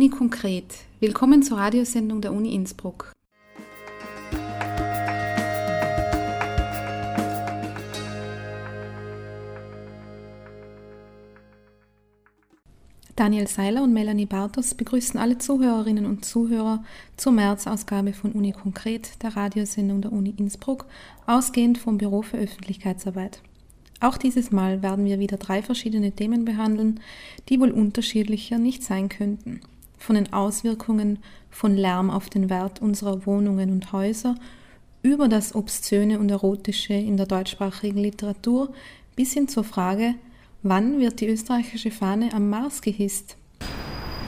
Uni konkret. Willkommen zur Radiosendung der Uni Innsbruck. Daniel Seiler und Melanie Bartos begrüßen alle Zuhörerinnen und Zuhörer zur März-Ausgabe von Uni Konkret, der Radiosendung der Uni Innsbruck, ausgehend vom Büro für Öffentlichkeitsarbeit. Auch dieses Mal werden wir wieder drei verschiedene Themen behandeln, die wohl unterschiedlicher nicht sein könnten. Von den Auswirkungen von Lärm auf den Wert unserer Wohnungen und Häuser über das Obszöne und Erotische in der deutschsprachigen Literatur bis hin zur Frage, wann wird die österreichische Fahne am Mars gehisst?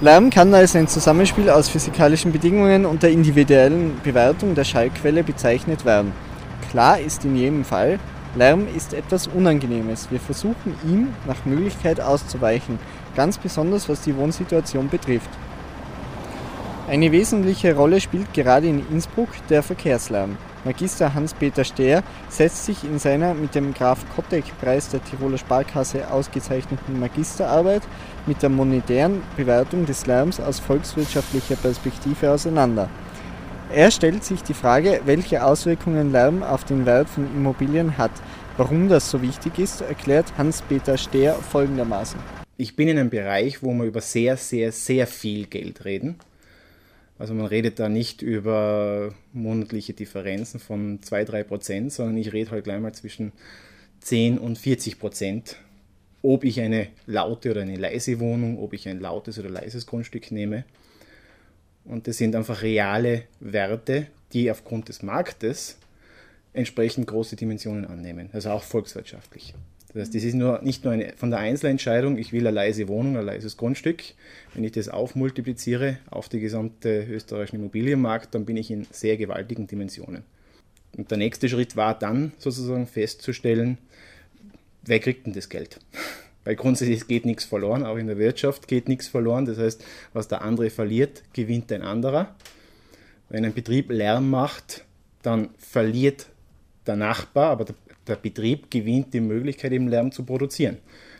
Lärm kann als ein Zusammenspiel aus physikalischen Bedingungen und der individuellen Bewertung der Schallquelle bezeichnet werden. Klar ist in jedem Fall, Lärm ist etwas Unangenehmes. Wir versuchen ihm nach Möglichkeit auszuweichen, ganz besonders was die Wohnsituation betrifft. Eine wesentliche Rolle spielt gerade in Innsbruck der Verkehrslärm. Magister Hans-Peter Stehr setzt sich in seiner mit dem Graf Kottek-Preis der Tiroler Sparkasse ausgezeichneten Magisterarbeit mit der monetären Bewertung des Lärms aus volkswirtschaftlicher Perspektive auseinander. Er stellt sich die Frage, welche Auswirkungen Lärm auf den Wert von Immobilien hat. Warum das so wichtig ist, erklärt Hans-Peter Stehr folgendermaßen. Ich bin in einem Bereich, wo wir über sehr, sehr, sehr viel Geld reden. Also man redet da nicht über monatliche Differenzen von 2-3 Prozent, sondern ich rede halt gleich mal zwischen 10 und 40 Prozent, ob ich eine laute oder eine leise Wohnung, ob ich ein lautes oder leises Grundstück nehme. Und das sind einfach reale Werte, die aufgrund des Marktes entsprechend große Dimensionen annehmen, also auch volkswirtschaftlich. Das heißt, das ist nur, nicht nur eine, von der Einzelentscheidung, ich will eine leise Wohnung, ein leises Grundstück. Wenn ich das aufmultipliziere auf die gesamte österreichischen Immobilienmarkt, dann bin ich in sehr gewaltigen Dimensionen. Und der nächste Schritt war dann sozusagen festzustellen, wer kriegt denn das Geld? Weil grundsätzlich geht nichts verloren, auch in der Wirtschaft geht nichts verloren. Das heißt, was der andere verliert, gewinnt ein anderer. Wenn ein Betrieb Lärm macht, dann verliert der Nachbar, aber der, Betrieb gewinnt die Möglichkeit, eben Lärm zu produzieren.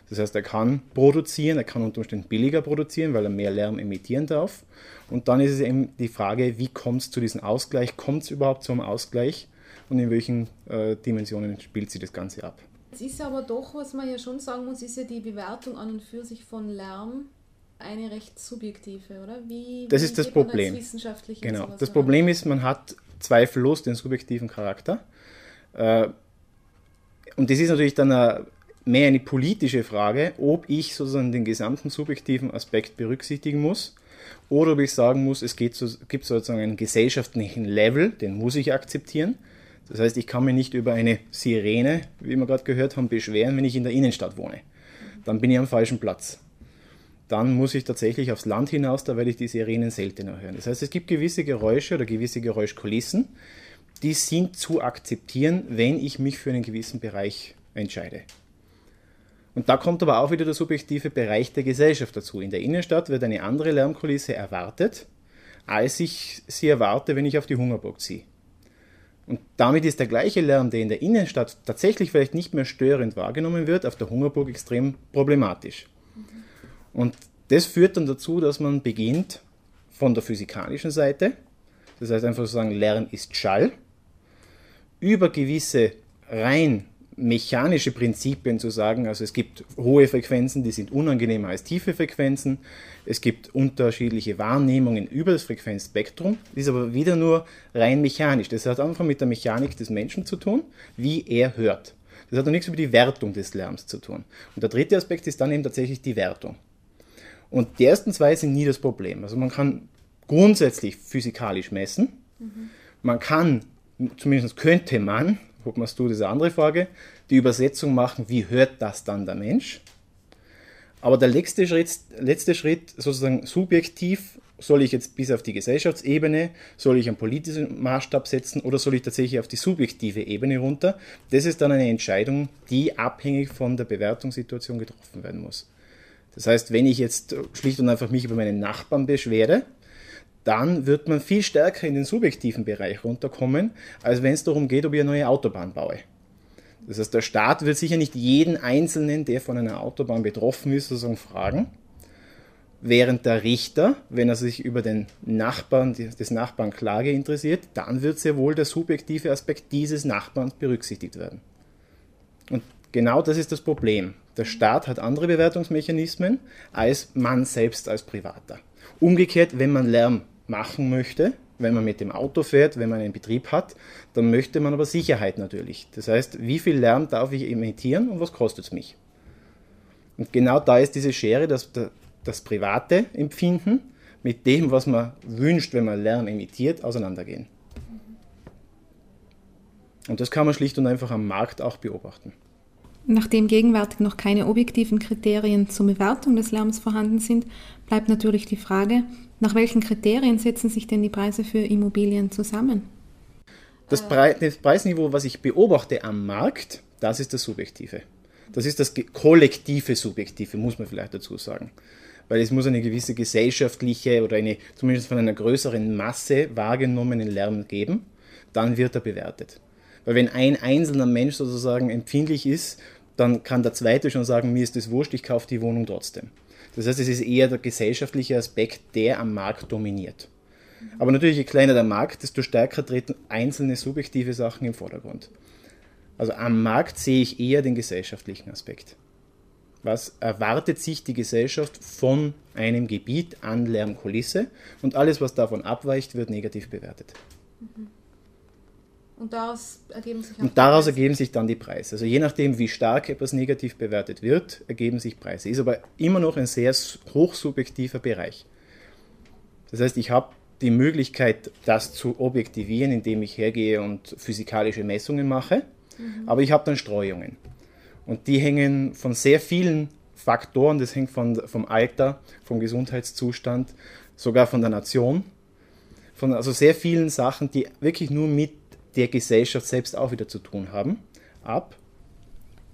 Das heißt, er kann produzieren, er kann unter Umständen billiger produzieren, weil er mehr Lärm emittieren darf. Und dann ist es eben die Frage, wie kommt es zu diesem Ausgleich? Kommt es überhaupt zu einem Ausgleich? Und in welchen äh, Dimensionen spielt sich das Ganze ab? Es ist aber doch, was man ja schon sagen muss, ist ja die Bewertung an und für sich von Lärm eine recht subjektive, oder? Wie, das wie ist das Problem. Genau. Das Problem ist, man hat zweifellos den subjektiven Charakter. Äh, und das ist natürlich dann eine, mehr eine politische Frage, ob ich sozusagen den gesamten subjektiven Aspekt berücksichtigen muss oder ob ich sagen muss, es geht gibt sozusagen einen gesellschaftlichen Level, den muss ich akzeptieren. Das heißt, ich kann mich nicht über eine Sirene, wie wir gerade gehört haben, beschweren, wenn ich in der Innenstadt wohne. Dann bin ich am falschen Platz. Dann muss ich tatsächlich aufs Land hinaus, da werde ich die Sirenen seltener hören. Das heißt, es gibt gewisse Geräusche oder gewisse Geräuschkulissen, die sind zu akzeptieren, wenn ich mich für einen gewissen Bereich entscheide. Und da kommt aber auch wieder der subjektive Bereich der Gesellschaft dazu. In der Innenstadt wird eine andere Lärmkulisse erwartet, als ich sie erwarte, wenn ich auf die Hungerburg ziehe. Und damit ist der gleiche Lärm, der in der Innenstadt tatsächlich vielleicht nicht mehr störend wahrgenommen wird, auf der Hungerburg extrem problematisch. Und das führt dann dazu, dass man beginnt von der physikalischen Seite, das heißt einfach zu sagen, Lärm ist Schall, über gewisse rein mechanische Prinzipien zu sagen, also es gibt hohe Frequenzen, die sind unangenehmer als tiefe Frequenzen, es gibt unterschiedliche Wahrnehmungen über das Frequenzspektrum, das ist aber wieder nur rein mechanisch. Das hat einfach mit der Mechanik des Menschen zu tun, wie er hört. Das hat noch nichts über die Wertung des Lärms zu tun. Und der dritte Aspekt ist dann eben tatsächlich die Wertung. Und die ersten zwei sind nie das Problem. Also man kann grundsätzlich physikalisch messen, mhm. man kann zumindest könnte man, ob man es tut, ist eine andere Frage, die Übersetzung machen, wie hört das dann der Mensch. Aber der letzte Schritt, letzte Schritt sozusagen subjektiv, soll ich jetzt bis auf die Gesellschaftsebene, soll ich einen politischen Maßstab setzen oder soll ich tatsächlich auf die subjektive Ebene runter? Das ist dann eine Entscheidung, die abhängig von der Bewertungssituation getroffen werden muss. Das heißt, wenn ich jetzt schlicht und einfach mich über meinen Nachbarn beschwere, dann wird man viel stärker in den subjektiven Bereich runterkommen, als wenn es darum geht, ob ich eine neue Autobahn baue. Das heißt, der Staat wird sicher nicht jeden Einzelnen, der von einer Autobahn betroffen ist, sozusagen fragen. Während der Richter, wenn er sich über den Nachbarn, des Nachbarn Klage interessiert, dann wird sehr wohl der subjektive Aspekt dieses Nachbarn berücksichtigt werden. Und genau das ist das Problem. Der Staat hat andere Bewertungsmechanismen als man selbst als Privater. Umgekehrt, wenn man Lärm machen möchte, wenn man mit dem Auto fährt, wenn man einen Betrieb hat, dann möchte man aber Sicherheit natürlich. Das heißt, wie viel Lärm darf ich emittieren und was kostet es mich? Und genau da ist diese Schere, dass das private Empfinden mit dem, was man wünscht, wenn man Lärm emittiert, auseinandergehen. Und das kann man schlicht und einfach am Markt auch beobachten. Nachdem gegenwärtig noch keine objektiven Kriterien zur Bewertung des Lärms vorhanden sind, bleibt natürlich die Frage, nach welchen Kriterien setzen sich denn die Preise für Immobilien zusammen? Das, Pre das Preisniveau, was ich beobachte am Markt, das ist das Subjektive. Das ist das kollektive Subjektive, muss man vielleicht dazu sagen weil es muss eine gewisse gesellschaftliche oder eine zumindest von einer größeren Masse wahrgenommenen Lärm geben, dann wird er bewertet. Weil wenn ein einzelner Mensch sozusagen empfindlich ist, dann kann der zweite schon sagen, mir ist das wurscht, ich kaufe die Wohnung trotzdem. Das heißt, es ist eher der gesellschaftliche Aspekt, der am Markt dominiert. Aber natürlich, je kleiner der Markt, desto stärker treten einzelne subjektive Sachen im Vordergrund. Also am Markt sehe ich eher den gesellschaftlichen Aspekt was erwartet sich die Gesellschaft von einem Gebiet an Lärmkulisse und alles, was davon abweicht, wird negativ bewertet. Mhm. Und daraus ergeben sich, und daraus ergeben sich dann die Preise. Also je nachdem, wie stark etwas negativ bewertet wird, ergeben sich Preise. Ist aber immer noch ein sehr hochsubjektiver Bereich. Das heißt, ich habe die Möglichkeit, das zu objektivieren, indem ich hergehe und physikalische Messungen mache, mhm. aber ich habe dann Streuungen. Und die hängen von sehr vielen Faktoren, das hängt von, vom Alter, vom Gesundheitszustand, sogar von der Nation, von also sehr vielen Sachen, die wirklich nur mit der Gesellschaft selbst auch wieder zu tun haben, ab.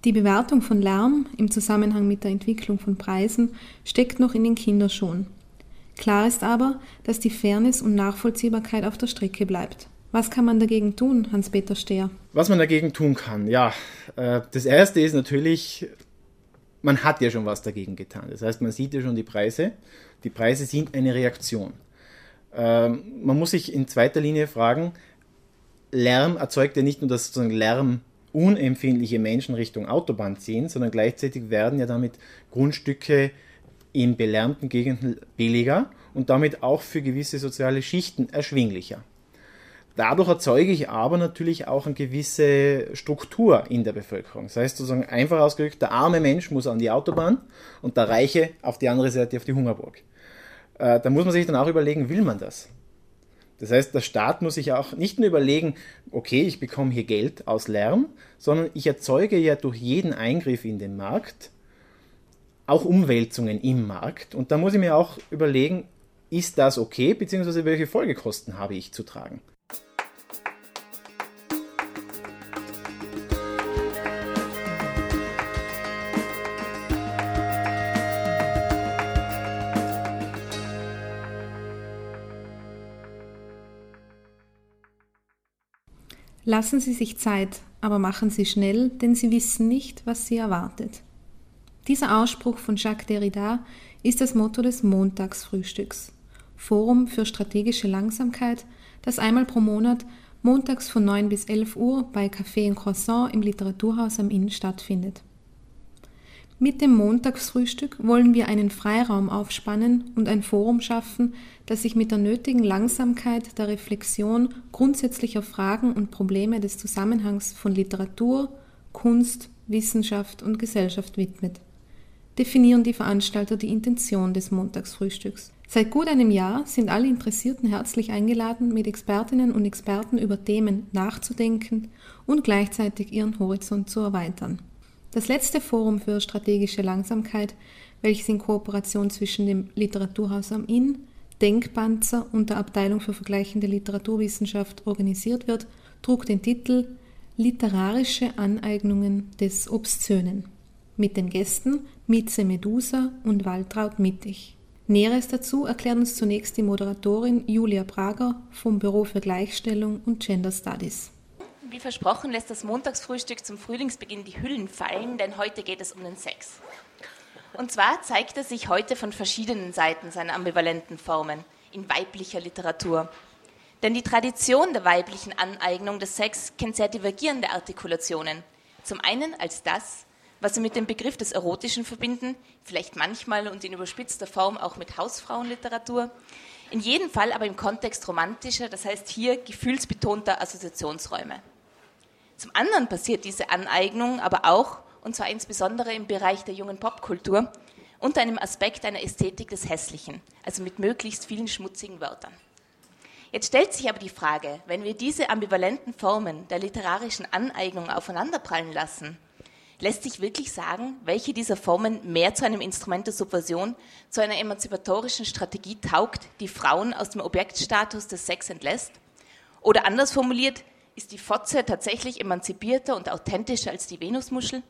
Die Bewertung von Lärm im Zusammenhang mit der Entwicklung von Preisen steckt noch in den Kinderschuhen. Klar ist aber, dass die Fairness und Nachvollziehbarkeit auf der Strecke bleibt. Was kann man dagegen tun, Hans-Peter Stehr? Was man dagegen tun kann, ja. Äh, das erste ist natürlich, man hat ja schon was dagegen getan. Das heißt, man sieht ja schon die Preise. Die Preise sind eine Reaktion. Ähm, man muss sich in zweiter Linie fragen, Lärm erzeugt ja nicht nur, dass sozusagen Lärm unempfindliche Menschen Richtung Autobahn ziehen, sondern gleichzeitig werden ja damit Grundstücke in belärmten Gegenden billiger und damit auch für gewisse soziale Schichten erschwinglicher. Dadurch erzeuge ich aber natürlich auch eine gewisse Struktur in der Bevölkerung. Das heißt sozusagen einfach ausgedrückt, der arme Mensch muss an die Autobahn und der Reiche auf die andere Seite auf die Hungerburg. Äh, da muss man sich dann auch überlegen, will man das? Das heißt, der Staat muss sich auch nicht nur überlegen, okay, ich bekomme hier Geld aus Lärm, sondern ich erzeuge ja durch jeden Eingriff in den Markt auch Umwälzungen im Markt. Und da muss ich mir auch überlegen, ist das okay, beziehungsweise welche Folgekosten habe ich zu tragen? Lassen Sie sich Zeit, aber machen Sie schnell, denn Sie wissen nicht, was Sie erwartet. Dieser Ausspruch von Jacques Derrida ist das Motto des Montagsfrühstücks, Forum für strategische Langsamkeit, das einmal pro Monat montags von 9 bis 11 Uhr bei Café und Croissant im Literaturhaus am Inn stattfindet. Mit dem Montagsfrühstück wollen wir einen Freiraum aufspannen und ein Forum schaffen, das sich mit der nötigen Langsamkeit der Reflexion grundsätzlicher Fragen und Probleme des Zusammenhangs von Literatur, Kunst, Wissenschaft und Gesellschaft widmet. Definieren die Veranstalter die Intention des Montagsfrühstücks. Seit gut einem Jahr sind alle Interessierten herzlich eingeladen, mit Expertinnen und Experten über Themen nachzudenken und gleichzeitig ihren Horizont zu erweitern. Das letzte Forum für strategische Langsamkeit, welches in Kooperation zwischen dem Literaturhaus am Inn, Denkpanzer und der Abteilung für vergleichende Literaturwissenschaft organisiert wird, trug den Titel Literarische Aneignungen des Obszönen mit den Gästen Mitze Medusa und Waltraud Mittig. Näheres dazu erklärt uns zunächst die Moderatorin Julia Prager vom Büro für Gleichstellung und Gender Studies. Wie versprochen lässt das Montagsfrühstück zum Frühlingsbeginn die Hüllen fallen, denn heute geht es um den Sex. Und zwar zeigt er sich heute von verschiedenen Seiten seiner ambivalenten Formen in weiblicher Literatur. Denn die Tradition der weiblichen Aneignung des Sex kennt sehr divergierende Artikulationen. Zum einen als das, was sie mit dem Begriff des Erotischen verbinden, vielleicht manchmal und in überspitzter Form auch mit Hausfrauenliteratur, in jedem Fall aber im Kontext romantischer, das heißt hier gefühlsbetonter Assoziationsräume. Zum anderen passiert diese Aneignung aber auch, und zwar insbesondere im Bereich der jungen Popkultur, unter einem Aspekt einer Ästhetik des Hässlichen, also mit möglichst vielen schmutzigen Wörtern. Jetzt stellt sich aber die Frage, wenn wir diese ambivalenten Formen der literarischen Aneignung aufeinanderprallen lassen, lässt sich wirklich sagen, welche dieser Formen mehr zu einem Instrument der Subversion, zu einer emanzipatorischen Strategie taugt, die Frauen aus dem Objektstatus des Sex entlässt? Oder anders formuliert, ist die Fotze tatsächlich emanzipierter und authentischer als die Venusmuschel?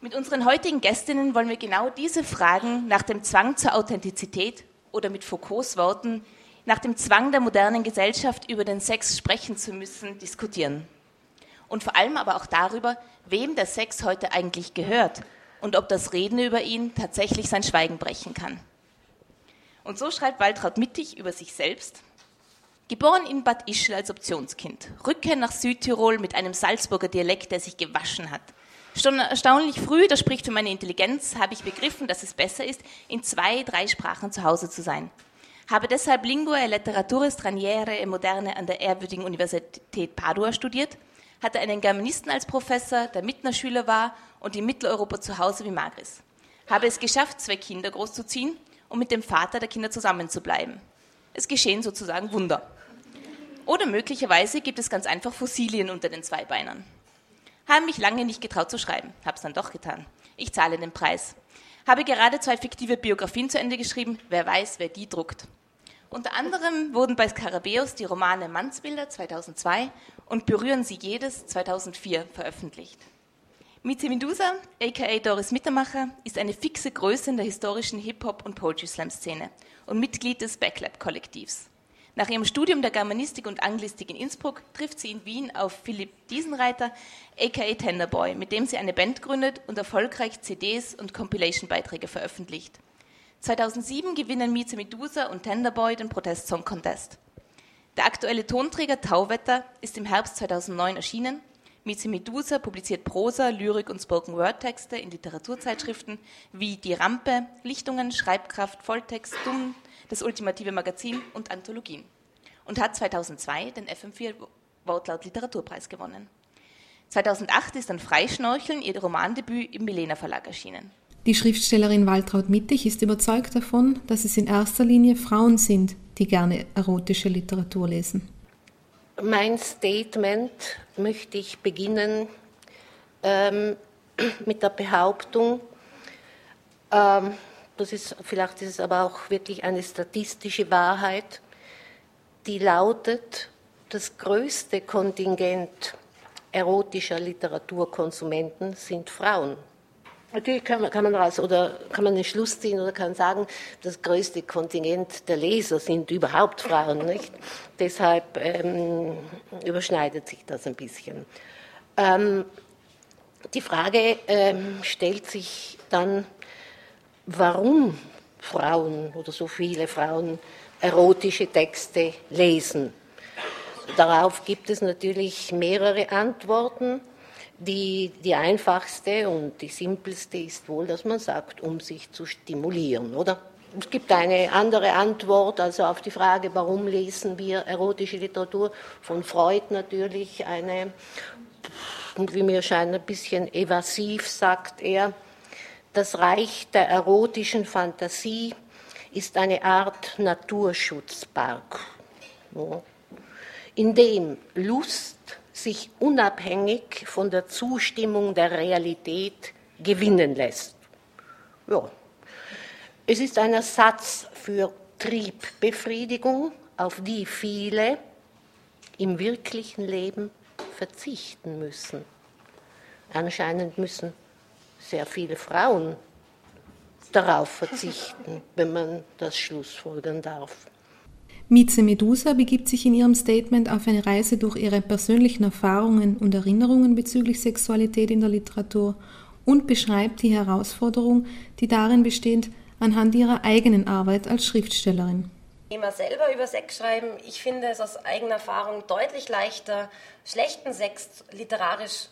Mit unseren heutigen Gästinnen wollen wir genau diese Fragen nach dem Zwang zur Authentizität oder mit Foucaults Worten nach dem Zwang der modernen Gesellschaft über den Sex sprechen zu müssen, diskutieren. Und vor allem aber auch darüber, wem der Sex heute eigentlich gehört und ob das Reden über ihn tatsächlich sein Schweigen brechen kann. Und so schreibt Waltraud Mittig über sich selbst. Geboren in Bad Ischl als Optionskind, Rückkehr nach Südtirol mit einem Salzburger Dialekt, der sich gewaschen hat. Schon erstaunlich früh, das spricht für meine Intelligenz, habe ich begriffen, dass es besser ist, in zwei, drei Sprachen zu Hause zu sein. Habe deshalb Lingua e Letterature Straniere e Moderne an der ehrwürdigen Universität Padua studiert hatte einen Germanisten als Professor, der Mitnerschüler war und in Mitteleuropa zu Hause wie Magris. Habe es geschafft, zwei Kinder großzuziehen und mit dem Vater der Kinder zusammenzubleiben. Es geschehen sozusagen Wunder. Oder möglicherweise gibt es ganz einfach Fossilien unter den Zweibeinern. Habe mich lange nicht getraut zu schreiben, habe es dann doch getan. Ich zahle den Preis. Habe gerade zwei fiktive Biografien zu Ende geschrieben, wer weiß, wer die druckt. Unter anderem wurden bei Skarabäus die Romane Mannsbilder 2002 und Berühren Sie jedes 2004 veröffentlicht. Mieze Medusa, aka Doris Mittermacher, ist eine fixe Größe in der historischen Hip-Hop- und Poetry-Slam-Szene und Mitglied des Backlab-Kollektivs. Nach ihrem Studium der Germanistik und Anglistik in Innsbruck trifft sie in Wien auf Philipp Diesenreiter, aka Tenderboy, mit dem sie eine Band gründet und erfolgreich CDs und Compilation-Beiträge veröffentlicht. 2007 gewinnen Mieze Medusa und Tenderboy den Protest Song Contest. Der aktuelle Tonträger Tauwetter ist im Herbst 2009 erschienen. Mieze Medusa publiziert Prosa, Lyrik und Spoken Word Texte in Literaturzeitschriften wie Die Rampe, Lichtungen, Schreibkraft, Volltext, Dumm, das ultimative Magazin und Anthologien. Und hat 2002 den FM4 Wortlaut Literaturpreis gewonnen. 2008 ist dann Freischnorcheln, ihr Romandebüt im Milena Verlag erschienen. Die Schriftstellerin Waltraud Mittig ist überzeugt davon, dass es in erster Linie Frauen sind, die gerne erotische Literatur lesen. Mein Statement möchte ich beginnen ähm, mit der Behauptung, ähm, das ist, vielleicht ist es aber auch wirklich eine statistische Wahrheit, die lautet, das größte Kontingent erotischer Literaturkonsumenten sind Frauen. Natürlich kann man, kann man daraus oder kann man den Schluss ziehen oder kann sagen, das größte Kontingent der Leser sind überhaupt Frauen, nicht? Deshalb ähm, überschneidet sich das ein bisschen. Ähm, die Frage ähm, stellt sich dann, warum Frauen oder so viele Frauen erotische Texte lesen. Darauf gibt es natürlich mehrere Antworten. Die, die einfachste und die simpelste ist wohl, dass man sagt, um sich zu stimulieren, oder? Es gibt eine andere Antwort, also auf die Frage, warum lesen wir erotische Literatur, von Freud natürlich eine, wie mir scheint, ein bisschen evasiv, sagt er, das Reich der erotischen Fantasie ist eine Art Naturschutzpark, in dem Lust, sich unabhängig von der Zustimmung der Realität gewinnen lässt. Ja. Es ist ein Ersatz für Triebbefriedigung, auf die viele im wirklichen Leben verzichten müssen. Anscheinend müssen sehr viele Frauen darauf verzichten, wenn man das schlussfolgern darf. Mieze Medusa begibt sich in ihrem Statement auf eine Reise durch ihre persönlichen Erfahrungen und Erinnerungen bezüglich Sexualität in der Literatur und beschreibt die Herausforderung, die darin besteht, anhand ihrer eigenen Arbeit als Schriftstellerin. Thema selber über Sex schreiben. Ich finde es aus eigener Erfahrung deutlich leichter, schlechten Sex literarisch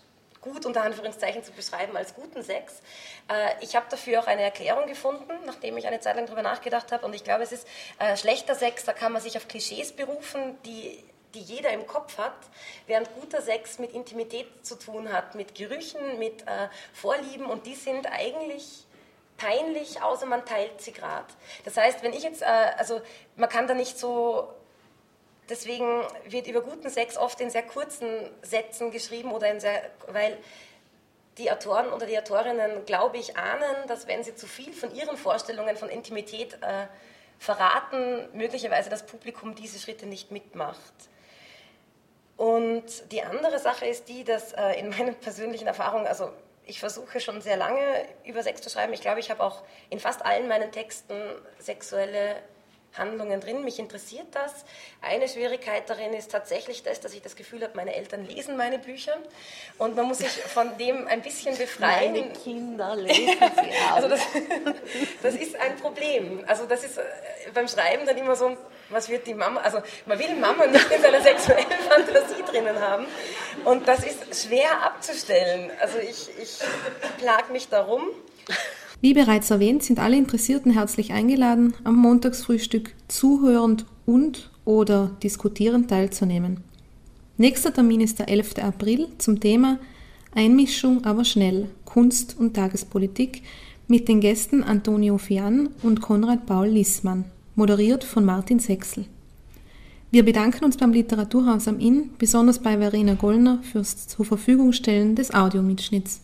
gut unter Anführungszeichen zu beschreiben als guten Sex. Äh, ich habe dafür auch eine Erklärung gefunden, nachdem ich eine Zeit lang darüber nachgedacht habe. Und ich glaube, es ist äh, schlechter Sex, da kann man sich auf Klischees berufen, die die jeder im Kopf hat, während guter Sex mit Intimität zu tun hat, mit Gerüchen, mit äh, Vorlieben und die sind eigentlich peinlich, außer man teilt sie gerade. Das heißt, wenn ich jetzt, äh, also man kann da nicht so, deswegen wird über guten Sex oft in sehr kurzen Sätzen geschrieben oder in sehr, weil die Autoren oder die Autorinnen, glaube ich, ahnen, dass wenn sie zu viel von ihren Vorstellungen von Intimität äh, verraten, möglicherweise das Publikum diese Schritte nicht mitmacht. Und die andere Sache ist die, dass äh, in meiner persönlichen Erfahrung, also ich versuche schon sehr lange über Sex zu schreiben. Ich glaube, ich habe auch in fast allen meinen Texten sexuelle Handlungen drin. Mich interessiert das. Eine Schwierigkeit darin ist tatsächlich das, dass ich das Gefühl habe, meine Eltern lesen meine Bücher und man muss sich von dem ein bisschen befreien. Meine Kinder lesen sie auch. Also das, das ist ein Problem. Also das ist äh, beim Schreiben dann immer so, was wird die Mama, also man will Mama nicht in seiner sexuellen Fantasie drinnen haben und das ist schwer abzustellen. Also ich, ich plag mich darum. Wie bereits erwähnt, sind alle Interessierten herzlich eingeladen, am Montagsfrühstück zuhörend und oder diskutierend teilzunehmen. Nächster Termin ist der 11. April zum Thema Einmischung aber schnell, Kunst und Tagespolitik mit den Gästen Antonio Fian und Konrad Paul Lissmann, moderiert von Martin Sechsel. Wir bedanken uns beim Literaturhaus am Inn, besonders bei Verena Gollner fürs zur Verfügung stellen des Audiomitschnitts.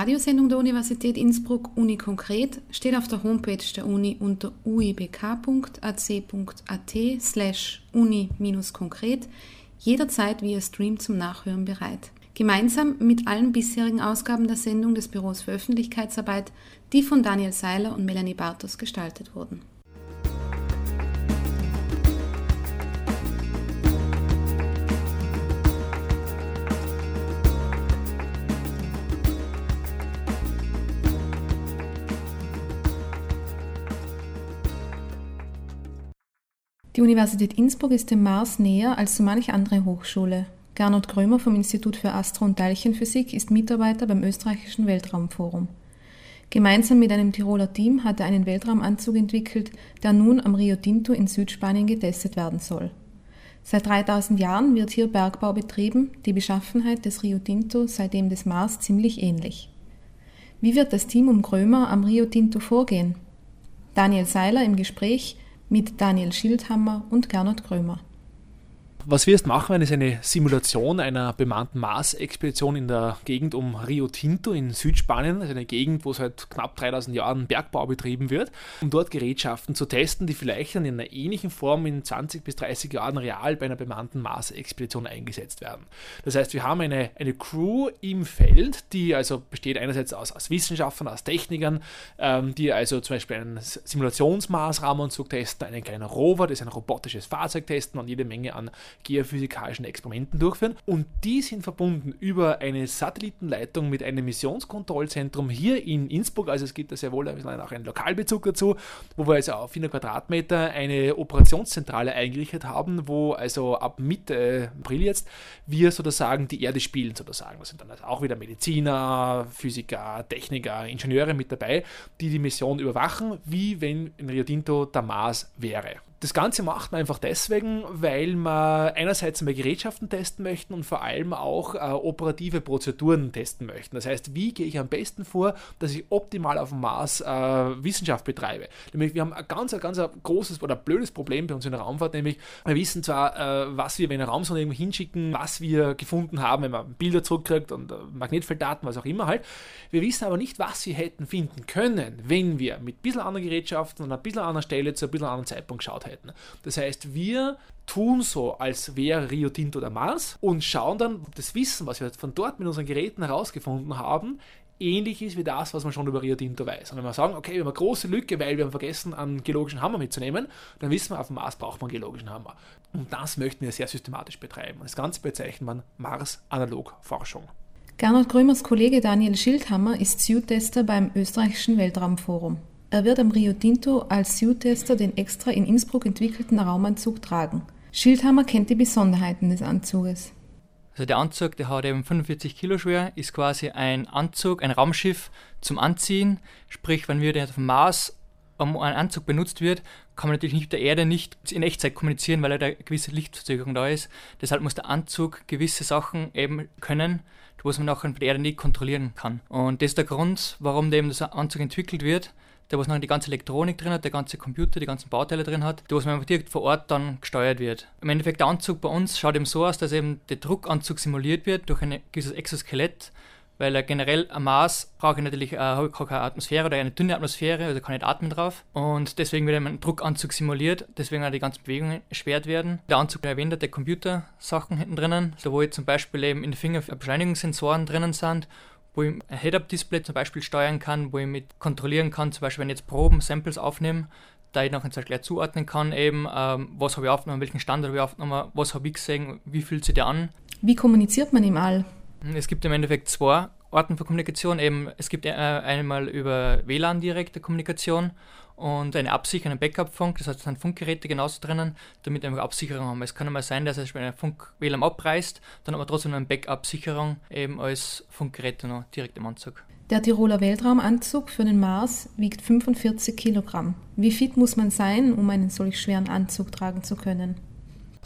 Radiosendung der Universität Innsbruck Uni Konkret steht auf der Homepage der Uni unter uibk.ac.at slash uni-konkret jederzeit via Stream zum Nachhören bereit. Gemeinsam mit allen bisherigen Ausgaben der Sendung des Büros für Öffentlichkeitsarbeit, die von Daniel Seiler und Melanie Bartos gestaltet wurden. Die Universität Innsbruck ist dem Mars näher als so manche andere Hochschule. Gernot Krömer vom Institut für Astro- und Teilchenphysik ist Mitarbeiter beim österreichischen Weltraumforum. Gemeinsam mit einem Tiroler Team hat er einen Weltraumanzug entwickelt, der nun am Rio Tinto in Südspanien getestet werden soll. Seit 3000 Jahren wird hier Bergbau betrieben, die Beschaffenheit des Rio Tinto sei dem des Mars ziemlich ähnlich. Wie wird das Team um Krömer am Rio Tinto vorgehen? Daniel Seiler im Gespräch mit Daniel Schildhammer und Gernot Krömer. Was wir jetzt machen, ist eine Simulation einer bemannten Mars-Expedition in der Gegend um Rio Tinto in Südspanien, also eine Gegend, wo seit knapp 3000 Jahren Bergbau betrieben wird, um dort Gerätschaften zu testen, die vielleicht dann in einer ähnlichen Form in 20 bis 30 Jahren real bei einer bemannten Mars-Expedition eingesetzt werden. Das heißt, wir haben eine, eine Crew im Feld, die also besteht einerseits aus, aus Wissenschaftlern, aus Technikern, ähm, die also zum Beispiel einen Simulationsmaßrahmenanzug testen, einen kleinen Rover, das ist ein robotisches Fahrzeug testen und jede Menge an geophysikalischen Experimenten durchführen. Und die sind verbunden über eine Satellitenleitung mit einem Missionskontrollzentrum hier in Innsbruck. Also es gibt da sehr wohl auch einen Lokalbezug dazu, wo wir also auf 400 Quadratmeter eine Operationszentrale eingerichtet haben, wo also ab Mitte April jetzt wir sozusagen die Erde spielen sozusagen. Da sind dann also auch wieder Mediziner, Physiker, Techniker, Ingenieure mit dabei, die die Mission überwachen, wie wenn in Rio Tinto der Mars wäre. Das Ganze macht man einfach deswegen, weil man einerseits mal Gerätschaften testen möchten und vor allem auch äh, operative Prozeduren testen möchten. Das heißt, wie gehe ich am besten vor, dass ich optimal auf dem Mars äh, Wissenschaft betreibe. Nämlich, wir haben ein ganz, ganz großes oder blödes Problem bei uns in der Raumfahrt, nämlich wir wissen zwar, äh, was wir, wenn eine Raumsonde irgendwo hinschicken, was wir gefunden haben, wenn man Bilder zurückkriegt und äh, Magnetfelddaten, was auch immer halt. Wir wissen aber nicht, was wir hätten finden können, wenn wir mit ein bisschen anderen Gerätschaften und ein bisschen anderer Stelle zu ein bisschen anderen Zeitpunkt geschaut hätten auftreten. Das heißt, wir tun so, als wäre Rio Tinto der Mars und schauen dann, ob das Wissen, was wir von dort mit unseren Geräten herausgefunden haben, ähnlich ist wie das, was man schon über Rio Tinto weiß. Und wenn wir sagen, okay, wir haben eine große Lücke, weil wir haben vergessen, einen geologischen Hammer mitzunehmen, dann wissen wir, auf dem Mars braucht man einen geologischen Hammer. Und das möchten wir sehr systematisch betreiben. Das Ganze bezeichnet man Mars-Analog-Forschung. Gernot Krömers Kollege Daniel Schildhammer ist Suit-Tester beim österreichischen Weltraumforum. Er wird am Rio Tinto als Suit-Tester den extra in Innsbruck entwickelten Raumanzug tragen. Schildhammer kennt die Besonderheiten des Anzuges. Also der Anzug, der hat eben 45 Kilo schwer, ist quasi ein Anzug, ein Raumschiff zum Anziehen. Sprich, wenn wir auf dem Mars um ein Anzug benutzt wird, kann man natürlich mit der Erde nicht in Echtzeit kommunizieren, weil da eine gewisse Lichtverzögerung da ist. Deshalb muss der Anzug gewisse Sachen eben können, was man auch von der Erde nicht kontrollieren kann. Und das ist der Grund, warum eben der Anzug entwickelt wird, der was noch die ganze Elektronik drin hat, der ganze Computer, die ganzen Bauteile drin hat, der was man direkt vor Ort dann gesteuert wird. Im Endeffekt der Anzug bei uns schaut eben so aus, dass eben der Druckanzug simuliert wird durch ein gewisses Exoskelett, weil er generell am Mars brauche ich natürlich äh, keine Atmosphäre oder eine dünne Atmosphäre, also kann nicht atmen drauf. Und deswegen wird ein Druckanzug simuliert, deswegen auch die ganzen Bewegungen erschwert werden. Der Anzug erwähnt hat, der Computersachen hinten drinnen, da wo jetzt zum Beispiel eben in den Finger Beschleunigungssensoren drinnen sind wo ich ein Head-Up-Display zum Beispiel steuern kann, wo ich mit kontrollieren kann, zum Beispiel wenn ich jetzt Proben, Samples aufnehme, da ich nachher gleich zuordnen kann, eben, ähm, was habe ich aufgenommen, welchen Standard habe ich aufgenommen, was habe ich gesehen, wie fühlt sich der an. Wie kommuniziert man im All? Es gibt im Endeffekt zwei Arten von Kommunikation. Eben, es gibt äh, einmal über WLAN direkte Kommunikation und eine Absicherung, einen Backup-Funk, das heißt, es sind Funkgeräte genauso drinnen, damit wir einfach Absicherung haben. Es kann einmal sein, dass es, wenn ein Funk WLAN abreißt, dann aber trotzdem eine Backup-Sicherung eben als Funkgeräte noch direkt im Anzug. Der Tiroler Weltraumanzug für den Mars wiegt 45 Kilogramm. Wie fit muss man sein, um einen solch schweren Anzug tragen zu können?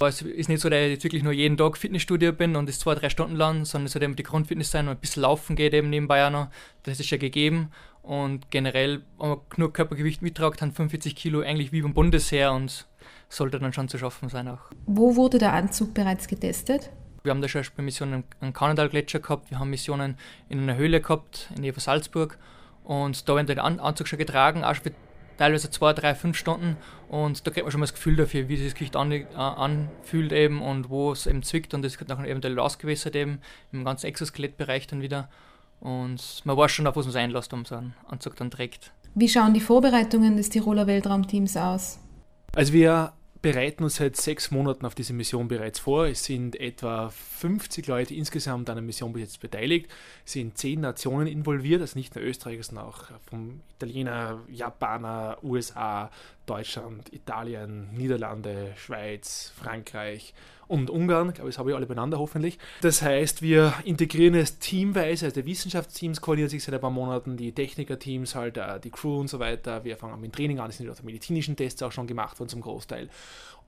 Es ist nicht so, dass ich jetzt wirklich nur jeden Tag Fitnessstudio bin und es zwei, drei Stunden lang, sondern es soll eben die Grundfitness sein und ein bisschen laufen geht eben nebenbei auch noch. Das ist ja gegeben. Und generell, wenn man genug Körpergewicht mittragt, dann 45 Kilo eigentlich wie beim Bundesheer und sollte dann schon zu schaffen sein auch. Wo wurde der Anzug bereits getestet? Wir haben da schon Missionen am Kanadal-Gletscher gehabt, wir haben Missionen in einer Höhle gehabt, in der von Salzburg. Und da werden der Anzug schon getragen, auch teilweise zwei, drei, fünf Stunden und da kriegt man schon mal das Gefühl dafür, wie sich das Gesicht an, äh, anfühlt eben und wo es eben zwickt und das wird nachher eventuell ausgewässert eben im ganzen Exoskelettbereich dann wieder und man weiß schon, auf was man sich einlässt, um so einen Anzug dann trägt. Wie schauen die Vorbereitungen des Tiroler Weltraumteams aus? Also wir bereiten uns seit sechs Monaten auf diese Mission bereits vor. Es sind etwa 50 Leute insgesamt an der Mission bis jetzt beteiligt. Es sind zehn Nationen involviert, also nicht nur Österreich, sondern auch vom Italiener, Japaner, USA, Deutschland, Italien, Niederlande, Schweiz, Frankreich und Ungarn. Ich glaube, das habe ich alle beieinander hoffentlich. Das heißt, wir integrieren es teamweise, also die Wissenschaftsteams koordinieren sich seit ein paar Monaten, die Technikerteams, halt äh, die Crew und so weiter. Wir fangen mit dem Training an, es sind auch die medizinischen Tests auch schon gemacht worden zum Großteil.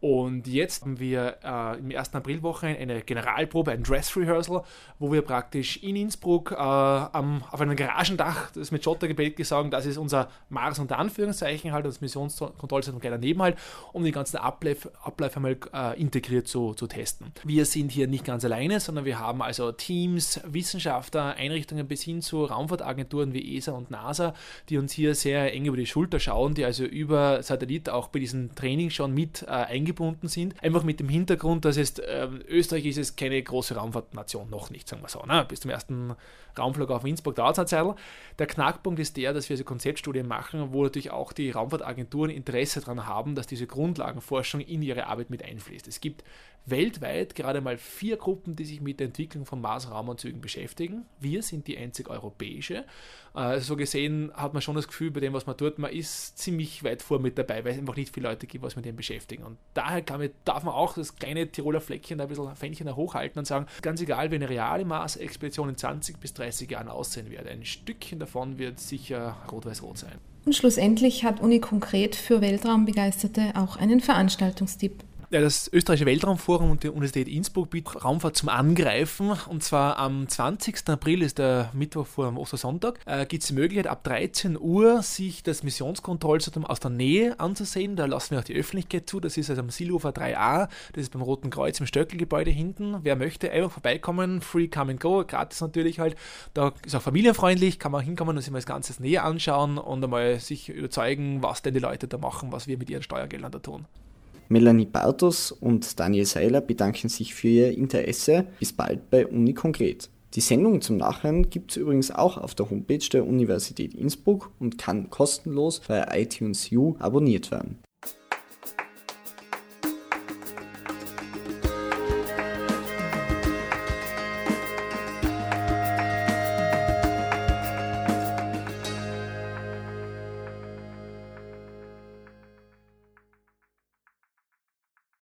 Und jetzt haben wir äh, im 1. Aprilwoche eine Generalprobe, ein Dress Rehearsal, wo wir praktisch in Innsbruck äh, am, auf einem Garagendach, das ist mit Schotter gebellt gesagt, das ist unser Mars unter Anführungszeichen halt, das Missionskontrollzentrum gleich daneben halt, um den ganzen Ablauf, Ablauf einmal äh, integriert zu, zu testen. Wir sind hier nicht ganz alleine, sondern wir haben also Teams, Wissenschaftler, Einrichtungen bis hin zu Raumfahrtagenturen wie ESA und NASA, die uns hier sehr eng über die Schulter schauen, die also über Satellit auch bei diesem Training schon mit äh, eingebunden sind. Einfach mit dem Hintergrund, dass es äh, Österreich ist es keine große Raumfahrtnation, noch nicht, sagen wir so. Ne? Bis zum ersten Raumflug auf Innsbruck dauert es Zeit. Der Knackpunkt ist der, dass wir so Konzeptstudien machen, wo natürlich auch die Raumfahrtagenturen Interesse daran haben, dass diese Grundlagenforschung in ihre Arbeit mit einfließt. Es gibt weltweit gerade mal vier Gruppen, die sich mit der Entwicklung von Mars-Raumanzügen beschäftigen. Wir sind die einzig europäische. Also so gesehen hat man schon das Gefühl, bei dem, was man tut, man ist ziemlich weit vor mit dabei, weil es einfach nicht viele Leute gibt, was mit dem beschäftigen. Und daher ich, darf man auch das kleine Tiroler Fleckchen ein bisschen Fähnchen hochhalten und sagen, ganz egal, wie eine reale Mars-Expedition in 20 bis 30 Jahren aussehen wird, ein Stückchen davon wird sicher rot-weiß-rot sein. Und schlussendlich hat Uni konkret für Weltraumbegeisterte auch einen Veranstaltungstipp. Das österreichische Weltraumforum und die Universität Innsbruck bieten Raumfahrt zum Angreifen. Und zwar am 20. April ist der Mittwoch vor dem Ostersonntag. Äh, Gibt es die Möglichkeit, ab 13 Uhr sich das Missionskontrollzentrum aus der Nähe anzusehen. Da lassen wir auch die Öffentlichkeit zu. Das ist also am Silhofer 3a. Das ist beim Roten Kreuz im Stöckelgebäude hinten. Wer möchte, einfach vorbeikommen. Free come and go. Gratis natürlich halt. Da ist auch familienfreundlich. Kann man hinkommen und sich mal das Ganze näher anschauen und einmal sich überzeugen, was denn die Leute da machen, was wir mit ihren Steuergeldern da tun. Melanie Bartos und Daniel Seiler bedanken sich für ihr Interesse. Bis bald bei Uni Konkret. Die Sendung zum Nachhören gibt es übrigens auch auf der Homepage der Universität Innsbruck und kann kostenlos bei iTunes U abonniert werden.